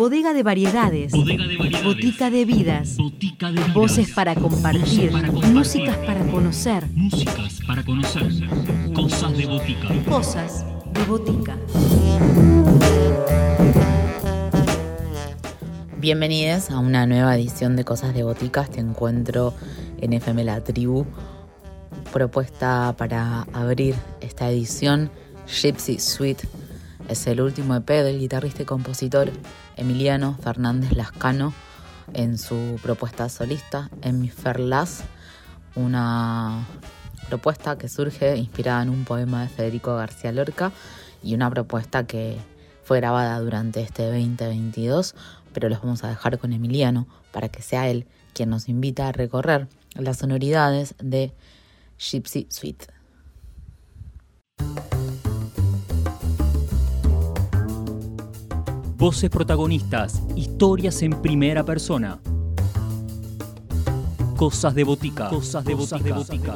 Bodega de variedades. Botica de vidas. Voces para compartir. Músicas para conocer. Músicas para conocer. Cosas de botica. Cosas de botica. Bienvenidos a una nueva edición de Cosas de Botica. Te encuentro en FM La Tribu. Propuesta para abrir esta edición, Gypsy Suite. Es el último EP del guitarrista y compositor Emiliano Fernández Lascano en su propuesta solista, En mi Ferlas, una propuesta que surge inspirada en un poema de Federico García Lorca y una propuesta que fue grabada durante este 2022, pero los vamos a dejar con Emiliano para que sea él quien nos invita a recorrer las sonoridades de Gypsy Suite. Voces protagonistas, historias en primera persona. Cosas de botica. Cosas de botica.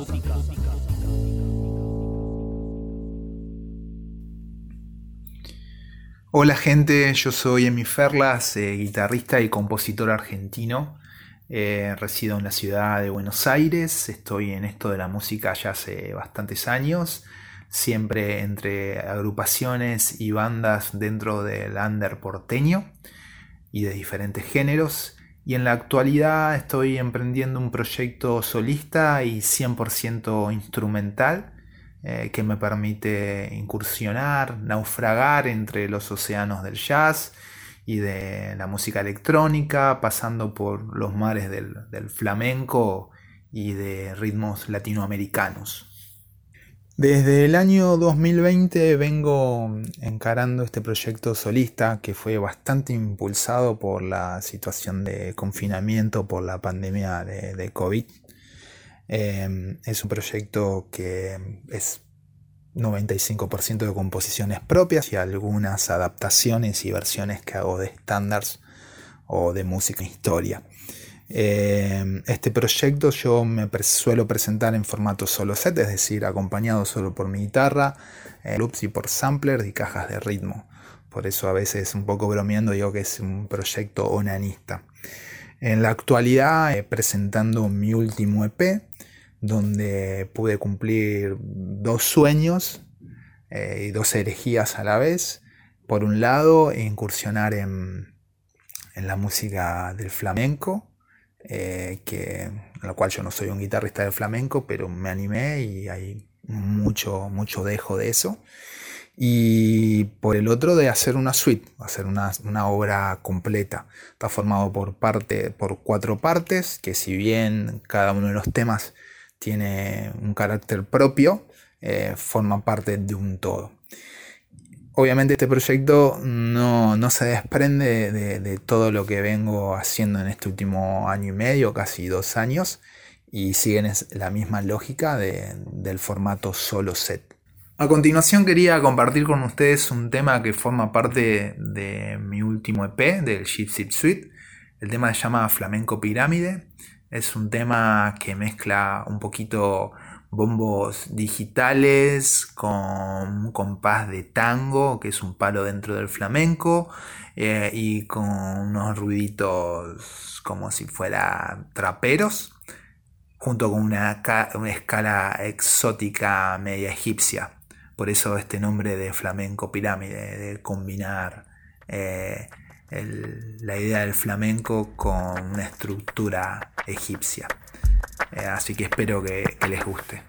Hola gente, yo soy Emi Ferlas, eh, guitarrista y compositor argentino. Eh, resido en la ciudad de Buenos Aires, estoy en esto de la música ya hace bastantes años siempre entre agrupaciones y bandas dentro del under porteño y de diferentes géneros. Y en la actualidad estoy emprendiendo un proyecto solista y 100% instrumental eh, que me permite incursionar, naufragar entre los océanos del jazz y de la música electrónica, pasando por los mares del flamenco y de ritmos latinoamericanos. Desde el año 2020 vengo encarando este proyecto solista que fue bastante impulsado por la situación de confinamiento por la pandemia de, COVID. Em, es un proyecto que es 95% de composiciones propias y algunas adaptaciones y versiones que hago de estándares o de música e historia. Eh, este proyecto yo me suelo presentar en formato solo set, es decir, acompañado solo por mi guitarra, eh, loops y por samplers y cajas de ritmo. Por eso a veces un poco bromeando digo que es un proyecto onanista. En la actualidad, eh, presentando mi último EP, donde pude cumplir dos sueños y dos herejías a la vez. Por un lado, incursionar en, en la música del flamenco, eh, que, en la cual yo no soy un guitarrista de flamenco, pero me animé y hay mucho, mucho dejo de eso. Y por el otro de hacer una suite, hacer una, obra completa. Está formado por, parte, por cuatro partes, que si bien cada uno de los temas tiene un carácter propio, eh, forman parte de un todo obviamente este proyecto no, se desprende de, todo lo que vengo haciendo en este último año y medio, casi dos años, y siguen la misma lógica del formato solo set. A continuación quería compartir con ustedes un tema que forma parte de mi último EP, del Gypsy Suite. El tema se llama Flamenco Pirámide. Es un tema que mezcla un poquito bombos digitales con compás de tango, que es un palo dentro del flamenco, eh, y con unos ruiditos como si fuera traperos, junto con una, escala exótica media egipcia. Por eso este nombre de flamenco pirámide, de combinar eh, la idea del flamenco con una estructura egipcia. Eh, así que espero que les guste.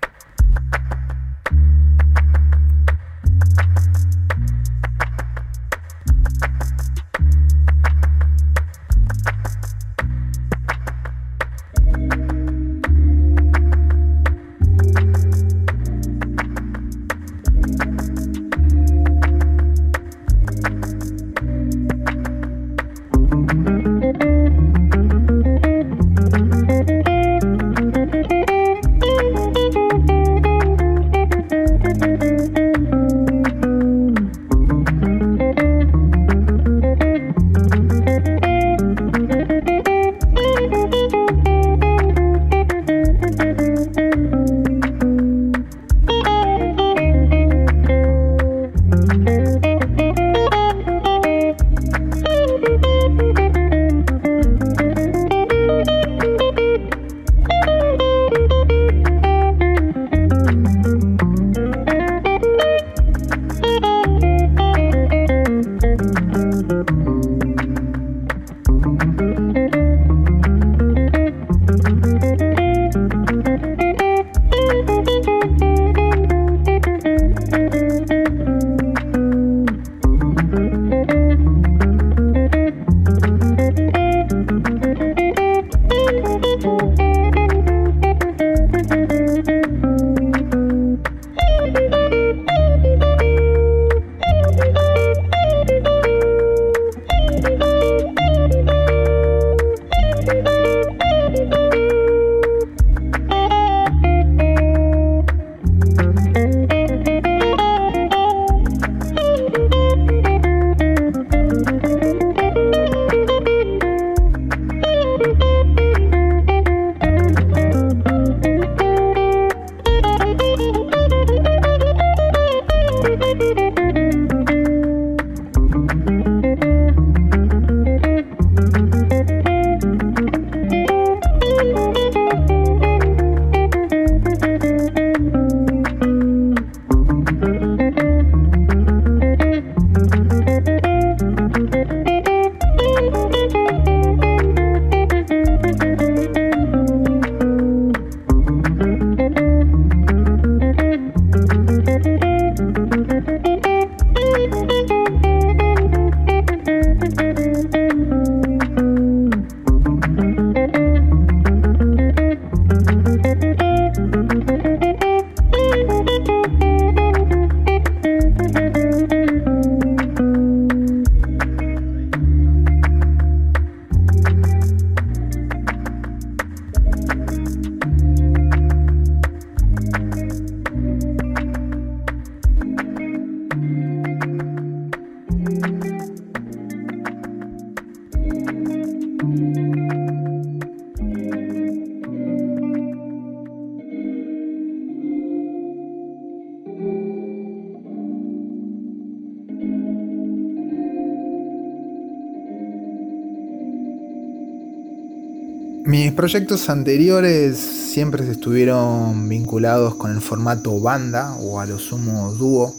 Proyectos anteriores siempre estuvieron vinculados con el formato banda o a lo sumo dúo.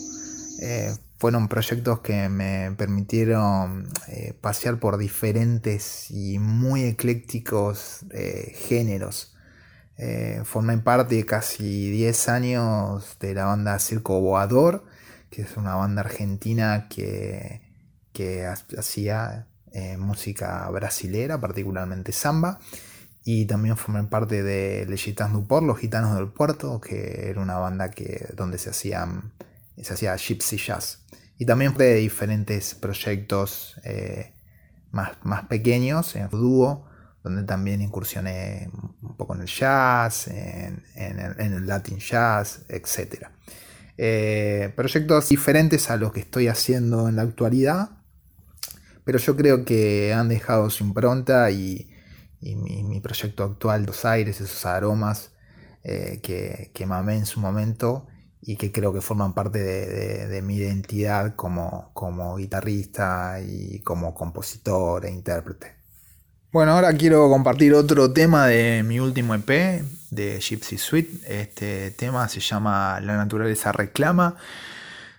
Eh, fueron proyectos que me permitieron eh, pasear por diferentes y muy eclécticos eh, géneros. formé parte de casi 10 años de la banda Circo Boador, que es una banda argentina que, que hacía música brasilera, particularmente samba. Y también formé parte de Le Gitans Port, Los Gitanos del Puerto, que era una banda que, donde se, hacían, se hacía gypsy jazz. Y también de diferentes proyectos eh, más, más pequeños, en dúo, donde también incursioné un poco en el jazz, en, el, Latin jazz, etc. Eh, proyectos diferentes a los que estoy haciendo en la actualidad, pero yo creo que han dejado su impronta y, y mi, proyecto actual, Dos Aires, esos aromas eh, que, que, mamé en su momento y que creo que forman parte de, mi identidad como, como, guitarrista y como compositor e intérprete. Bueno, ahora quiero compartir otro tema de mi último EP, de Gypsy Suite. Este tema se llama La naturaleza reclama.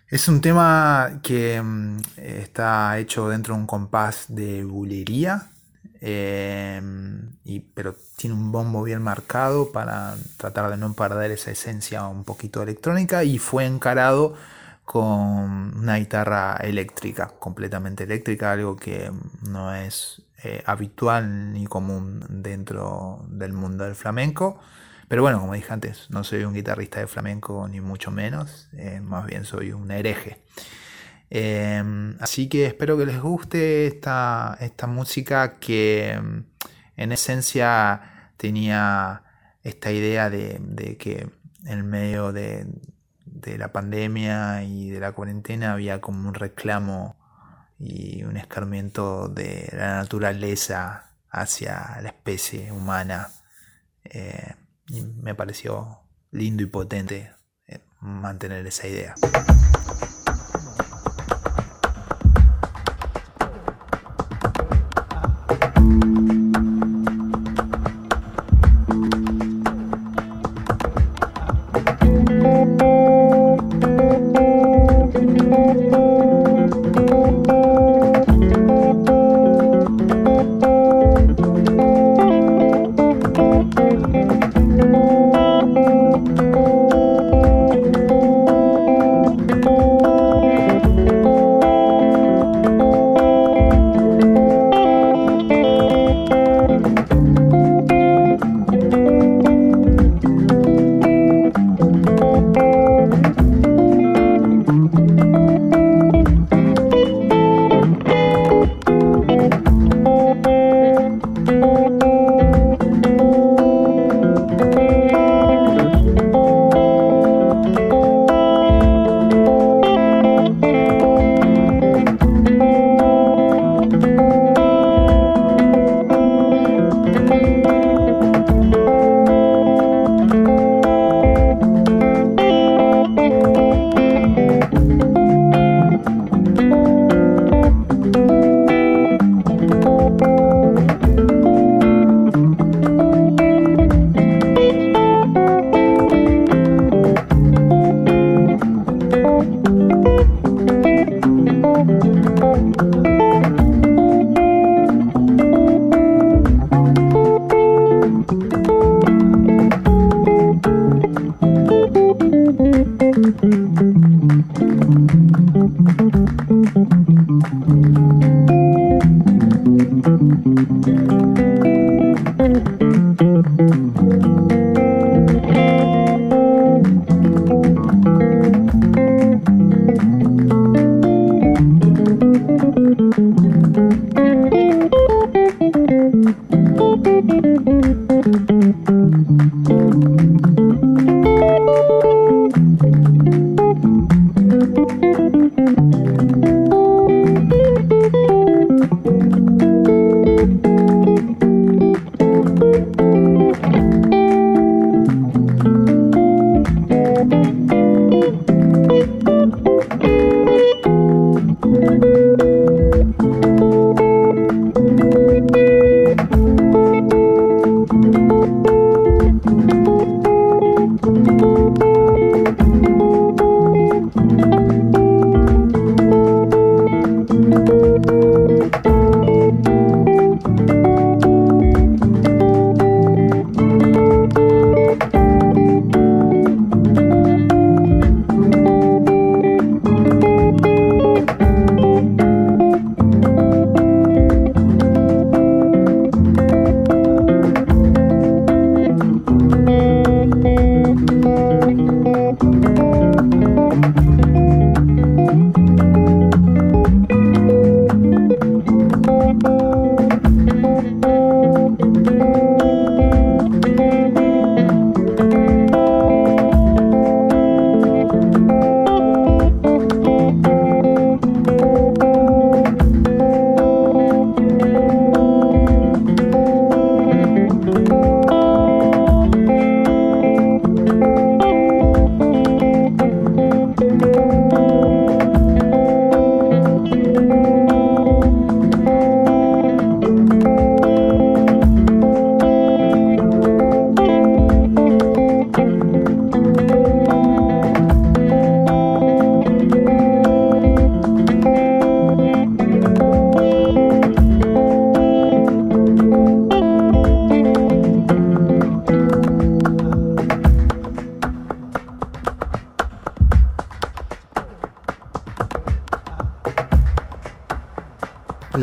Es un tema que mm, está hecho dentro de un compás de bulería, Em, y, pero tiene un bombo bien marcado para tratar de no perder esa esencia un poquito electrónica y fue encarado con una guitarra eléctrica, completamente eléctrica, algo que no es eh, habitual ni común dentro del mundo del flamenco. Pero bueno, como dije antes, no soy un guitarrista de flamenco ni mucho menos, eh, más bien soy un hereje. Em, así que espero que les guste esta, esta música que em, en esencia tenía esta idea de, que en medio de, la pandemia y de la cuarentena había como un reclamo y un escarmiento de la naturaleza hacia la especie humana. Eh, y me pareció lindo y potente eh, mantener esa idea.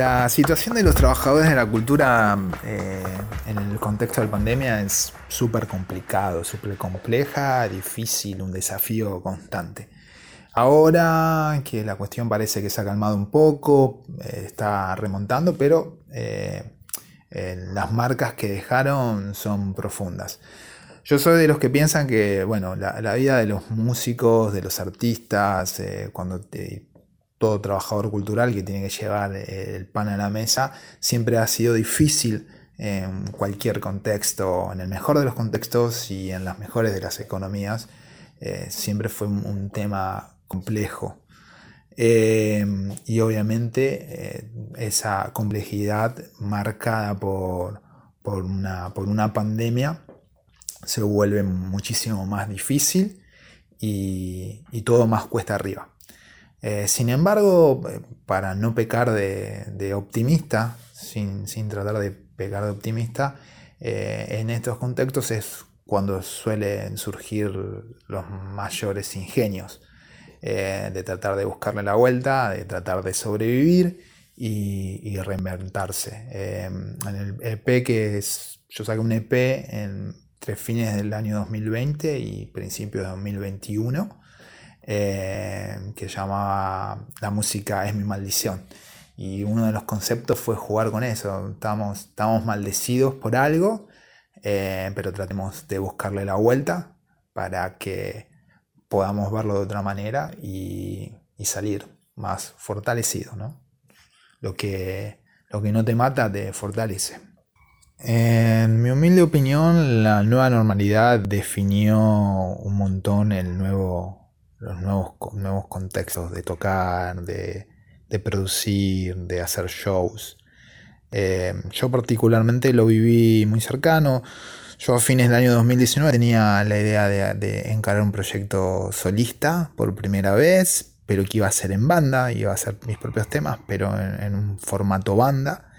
La situación de los trabajadores de la cultura eh, en el contexto de la pandemia es súper complicado, súper compleja, difícil, un desafío constante. Ahora que la cuestión parece que se ha calmado un poco, eh, está remontando, pero eh, las marcas que dejaron son profundas. Yo soy de los que piensan que, bueno, la, la vida de los músicos, de los artistas, cuando te todo trabajador cultural que tiene que llevar eh, el pan a la mesa, siempre ha sido difícil en cualquier contexto, en el mejor de los contextos y en las mejores de las economías, eh, siempre fue un, tema complejo. Eh, y obviamente esa complejidad marcada por, por, una, por, una, pandemia se vuelve muchísimo más difícil y, y todo más cuesta arriba. Eh, sin embargo, eh, para no pecar de, optimista, sin, tratar de pecar de optimista, eh, en estos contextos es cuando suelen surgir los mayores ingenios, de tratar de buscarle la vuelta, de tratar de sobrevivir y, reinventarse. en el EP que es, yo saqué un EP entre fines del año 2020 y principios de 2021 eh, que llamaba La música es mi maldición. Y uno de los conceptos fue jugar con eso. Estamos, estamos maldecidos por algo, eh, pero tratemos de buscarle la vuelta para que podamos verlo de otra manera y, salir más fortalecido. ¿no? Lo, que, lo que no te mata te fortalece. En mi humilde opinión, la nueva normalidad definió un montón el nuevo los nuevos, nuevos contextos de tocar, de, producir, de hacer shows. Eh, yo particularmente lo viví muy cercano. Yo a fines del año 2019 tenía la idea de, encarar un proyecto solista por primera vez, pero que iba a ser en banda, iba a ser mis propios temas, pero en, un formato banda.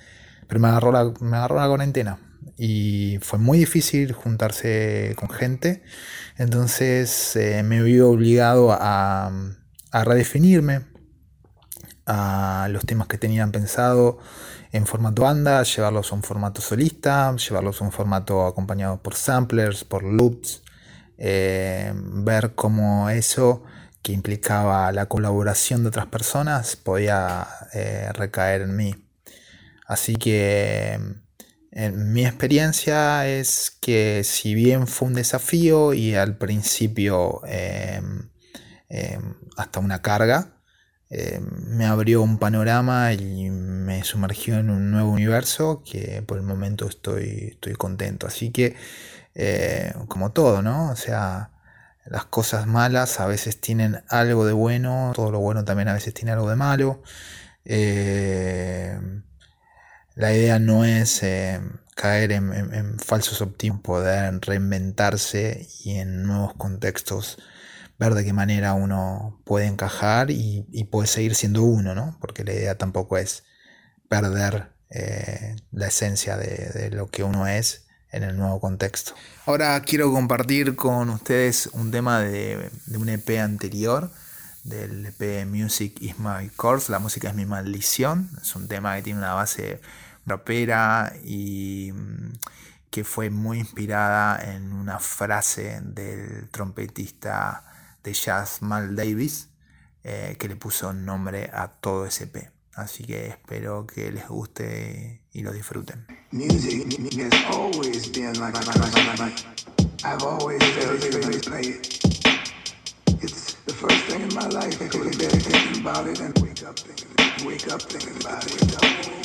Pero me agarró, la, me agarró la cuarentena y fue muy difícil juntarse con gente. Entonces eh, me vi obligado a, redefinirme a los temas que tenían pensado en formato banda, llevarlos a un formato solista, llevarlos a un formato acompañado por samplers, por loops, eh, ver cómo eso que implicaba la colaboración de otras personas podía eh, recaer en mí. Así que en mi experiencia es que si bien fue un desafío y al principio em, em, hasta una carga, em, me abrió un panorama y me sumergió en un nuevo universo que por el momento estoy, estoy contento. Así que, eh, como todo, ¿no? O sea, las cosas malas a veces tienen algo de bueno, todo lo bueno también a veces tiene algo de malo. La idea no es eh, caer en, falsos optimismos, poder reinventarse y en nuevos contextos ver de qué manera uno puede encajar y, puede seguir siendo uno, ¿no? Porque la idea tampoco es perder eh, la esencia de, lo que uno es en el nuevo contexto. Ahora quiero compartir con ustedes un tema de, de un EP anterior del EP Music is My Curse, la música es mi maldición, es un tema que tiene una base rapera y mm, que fue muy inspirada en una frase del trompetista de jazz Mal Davis eh, que le puso nombre a todo ese P. Así que espero que les guste y lo disfruten. thinking about it wake up thinking, wake up.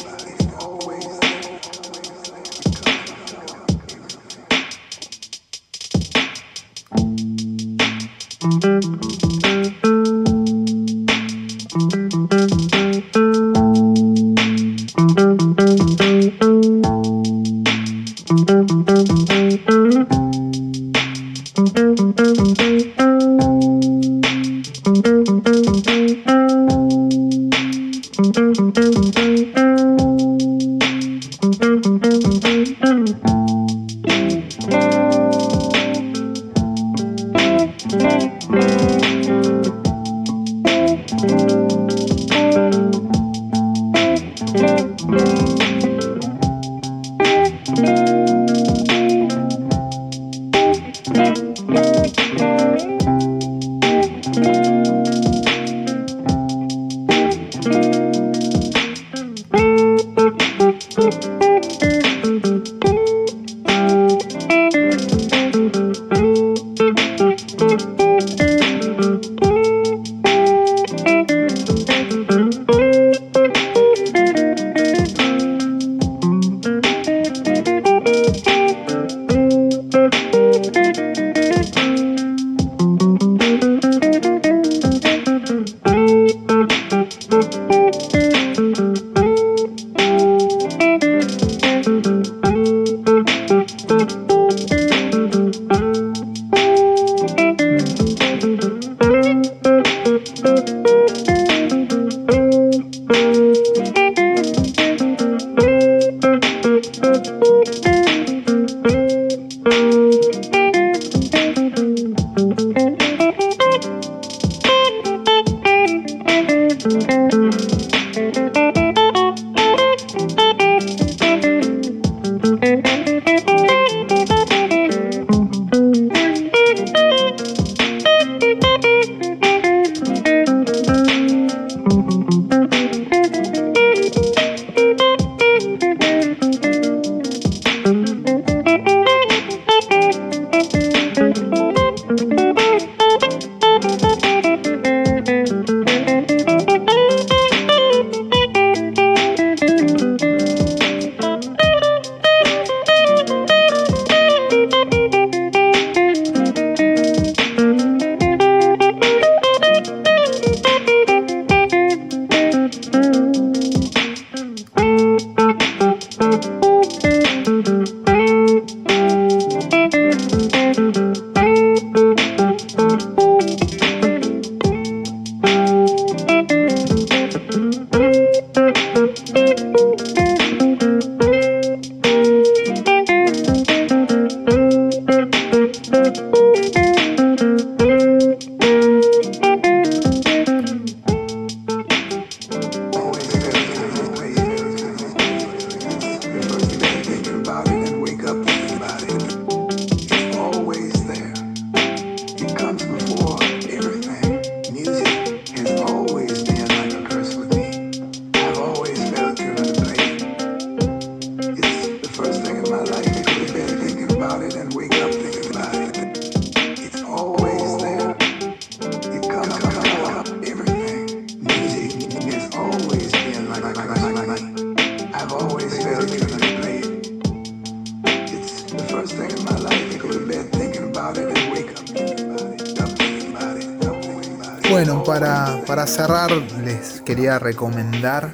Les quería recomendar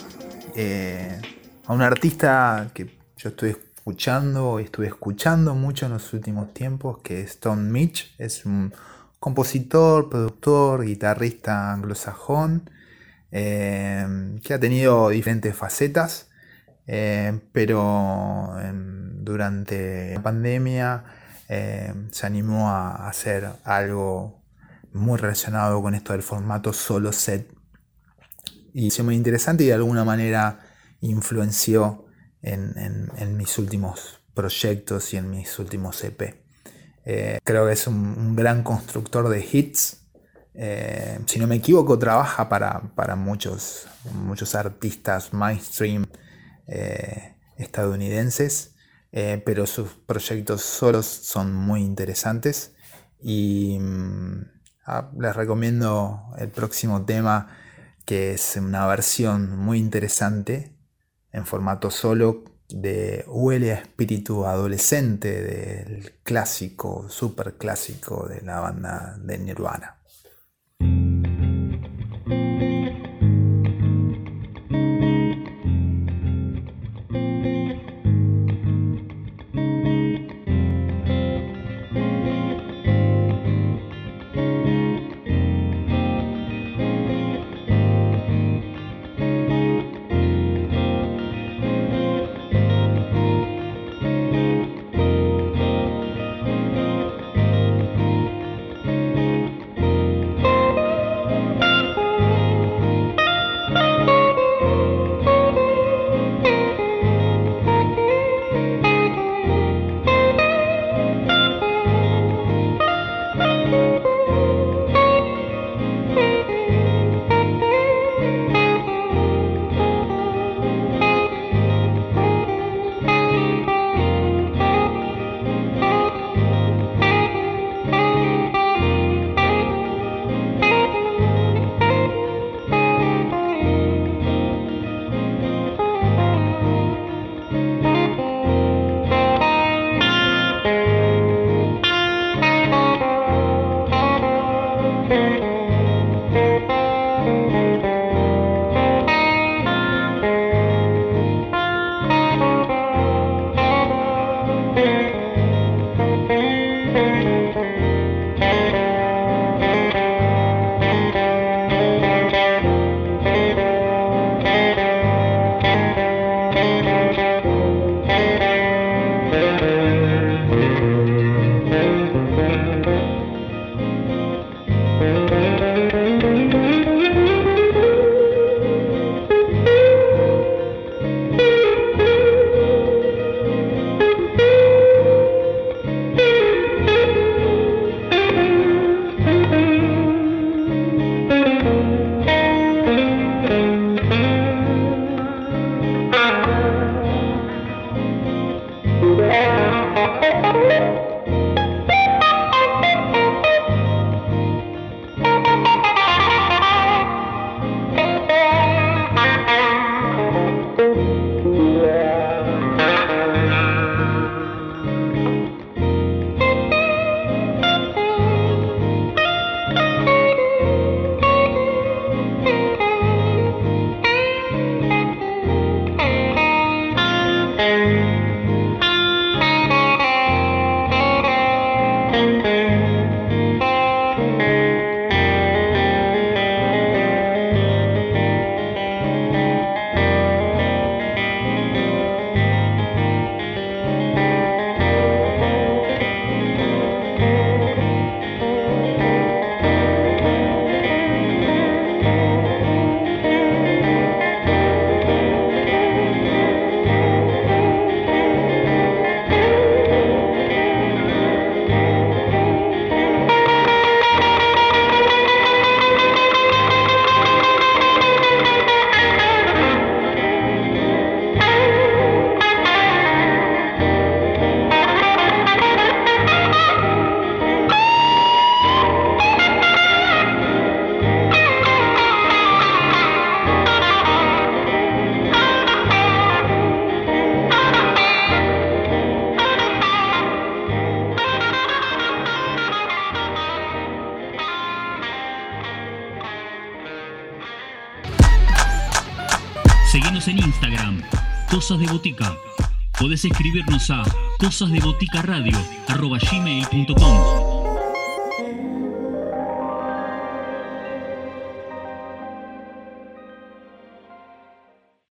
eh, a un artista que yo estoy escuchando y estuve escuchando mucho en los últimos tiempos, que es Tom Mitch. Es un compositor, productor, guitarrista anglosajón, eh, que ha tenido diferentes facetas, eh, pero durante la pandemia se animó a hacer algo muy relacionado con esto del formato solo set. Y fue muy interesante y de alguna manera influenció en, mis últimos proyectos y en mis últimos EP. Eh, creo que es un, gran constructor de hits. Eh, si no me equivoco, trabaja para, muchos, muchos artistas mainstream eh, estadounidenses, pero sus proyectos solos son muy interesantes y mm, Ah, les recomiendo el próximo tema que es una versión muy interesante en formato solo de Huele a espíritu adolescente del clásico, super clásico de la banda de Nirvana. Botica. Podés escribirnos a cosasdeboticaradio.gmail.com